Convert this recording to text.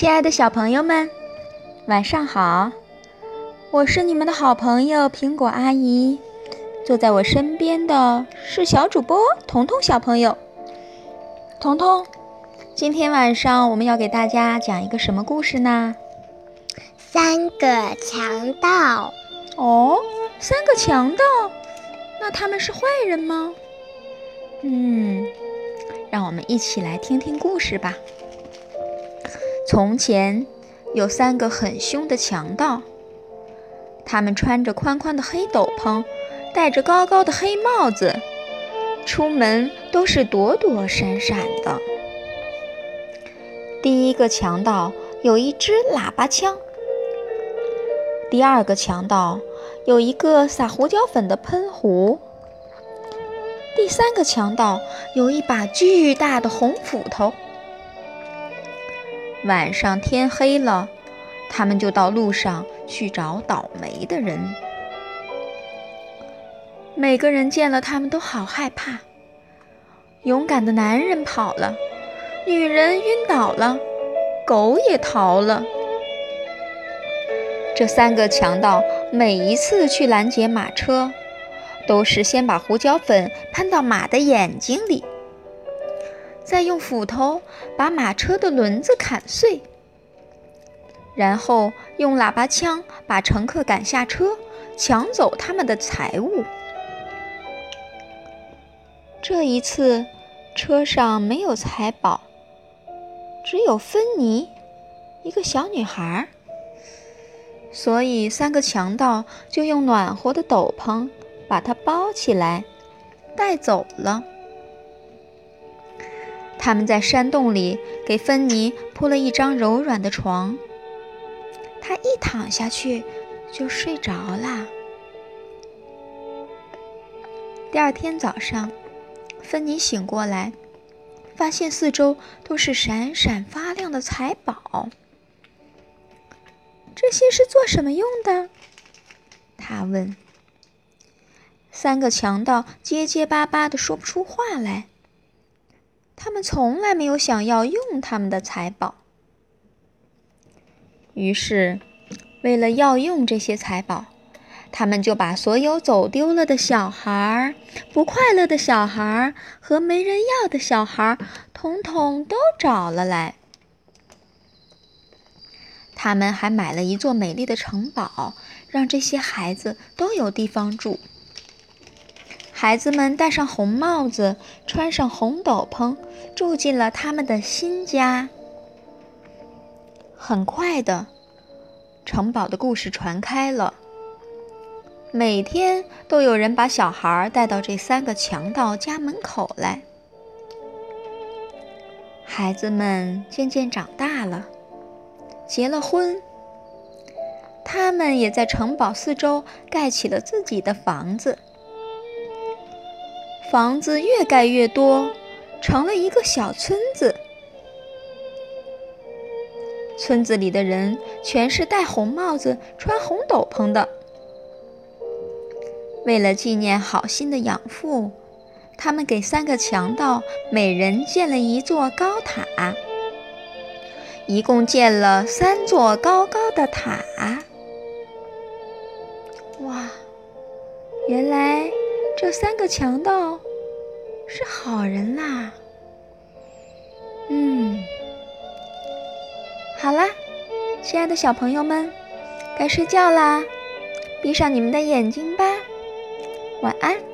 亲爱的小朋友们，晚上好！我是你们的好朋友苹果阿姨。坐在我身边的是小主播彤彤小朋友。彤彤，今天晚上我们要给大家讲一个什么故事呢？三个强盗。哦，三个强盗，那他们是坏人吗？嗯，让我们一起来听听故事吧。从前有三个很凶的强盗，他们穿着宽宽的黑斗篷，戴着高高的黑帽子，出门都是躲躲闪闪的。第一个强盗有一支喇叭枪，第二个强盗有一个撒胡椒粉的喷壶，第三个强盗有一把巨大的红斧头。晚上天黑了，他们就到路上去找倒霉的人。每个人见了他们都好害怕。勇敢的男人跑了，女人晕倒了，狗也逃了。这三个强盗每一次去拦截马车，都是先把胡椒粉喷到马的眼睛里。再用斧头把马车的轮子砍碎，然后用喇叭枪把乘客赶下车，抢走他们的财物。这一次，车上没有财宝，只有芬妮，一个小女孩。所以，三个强盗就用暖和的斗篷把她包起来，带走了。他们在山洞里给芬妮铺了一张柔软的床，她一躺下去就睡着啦。第二天早上，芬妮醒过来，发现四周都是闪闪发亮的财宝。这些是做什么用的？他问。三个强盗结结巴巴的说不出话来。他们从来没有想要用他们的财宝，于是，为了要用这些财宝，他们就把所有走丢了的小孩、不快乐的小孩和没人要的小孩，统统都找了来。他们还买了一座美丽的城堡，让这些孩子都有地方住。孩子们戴上红帽子，穿上红斗篷，住进了他们的新家。很快的，城堡的故事传开了。每天都有人把小孩带到这三个强盗家门口来。孩子们渐渐长大了，结了婚。他们也在城堡四周盖起了自己的房子。房子越盖越多，成了一个小村子。村子里的人全是戴红帽子、穿红斗篷的。为了纪念好心的养父，他们给三个强盗每人建了一座高塔，一共建了三座高高的塔。哇，原来。这三个强盗是好人啦。嗯，好啦，亲爱的小朋友们，该睡觉啦，闭上你们的眼睛吧，晚安。